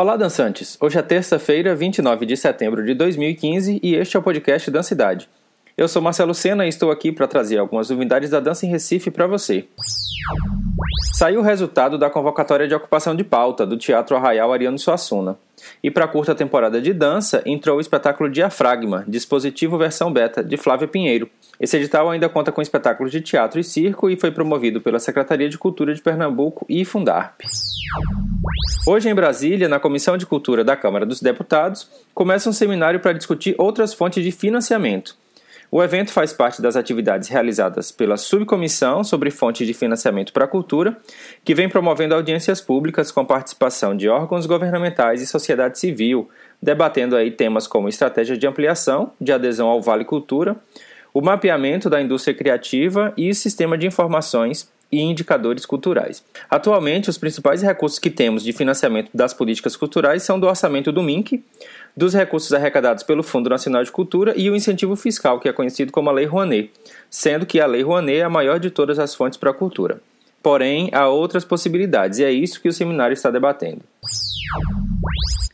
Olá, dançantes! Hoje é terça-feira, 29 de setembro de 2015 e este é o podcast Dancidade. Eu sou Marcelo Sena e estou aqui para trazer algumas novidades da dança em Recife para você. Saiu o resultado da convocatória de ocupação de pauta do Teatro Arraial Ariano Suassuna. E para a curta temporada de dança, entrou o espetáculo Diafragma, dispositivo versão beta, de Flávia Pinheiro. Esse edital ainda conta com espetáculos de teatro e circo e foi promovido pela Secretaria de Cultura de Pernambuco e Fundarp. Hoje em Brasília, na Comissão de Cultura da Câmara dos Deputados, começa um seminário para discutir outras fontes de financiamento. O evento faz parte das atividades realizadas pela Subcomissão sobre Fontes de Financiamento para a Cultura, que vem promovendo audiências públicas com participação de órgãos governamentais e sociedade civil, debatendo aí temas como estratégia de ampliação, de adesão ao Vale Cultura, o mapeamento da indústria criativa e sistema de informações e indicadores culturais. Atualmente, os principais recursos que temos de financiamento das políticas culturais são do orçamento do MINC, dos recursos arrecadados pelo Fundo Nacional de Cultura e o incentivo fiscal, que é conhecido como a Lei Rouanet, sendo que a Lei Rouanet é a maior de todas as fontes para a cultura. Porém, há outras possibilidades e é isso que o seminário está debatendo.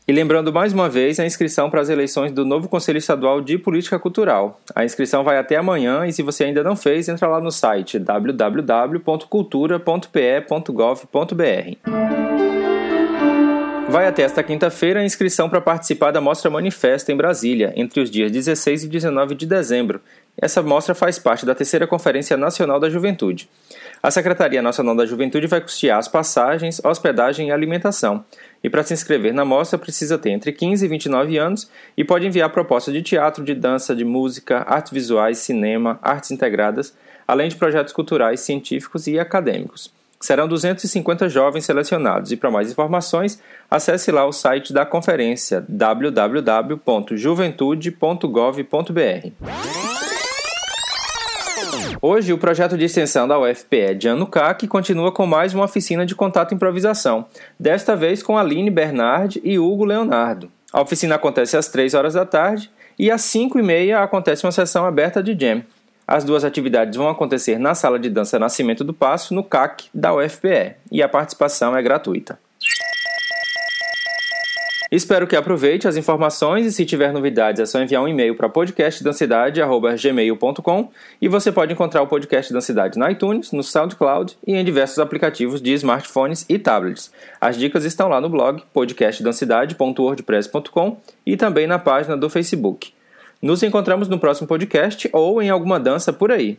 E lembrando mais uma vez a inscrição para as eleições do novo Conselho Estadual de Política Cultural. A inscrição vai até amanhã e se você ainda não fez, entra lá no site www.cultura.pe.gov.br. Vai até esta quinta-feira a inscrição para participar da Mostra Manifesta em Brasília, entre os dias 16 e 19 de dezembro. Essa mostra faz parte da terceira Conferência Nacional da Juventude. A Secretaria Nacional da Juventude vai custear as passagens, hospedagem e alimentação. E para se inscrever na mostra precisa ter entre 15 e 29 anos e pode enviar propostas de teatro, de dança, de música, artes visuais, cinema, artes integradas, além de projetos culturais, científicos e acadêmicos. Serão 250 jovens selecionados e para mais informações, acesse lá o site da conferência www.juventude.gov.br. Hoje, o projeto de extensão da UFPE de Anucac continua com mais uma oficina de contato e improvisação, desta vez com Aline Bernard e Hugo Leonardo. A oficina acontece às 3 horas da tarde e às 5 e meia acontece uma sessão aberta de jam. As duas atividades vão acontecer na Sala de Dança Nascimento do Passo, no CAC da UFPE, e a participação é gratuita. Espero que aproveite as informações e se tiver novidades é só enviar um e-mail para podcastdancidade.gmail.com e você pode encontrar o Podcast Dancidade na iTunes, no SoundCloud e em diversos aplicativos de smartphones e tablets. As dicas estão lá no blog podcastdancidade.wordpress.com e também na página do Facebook. Nos encontramos no próximo podcast ou em alguma dança por aí.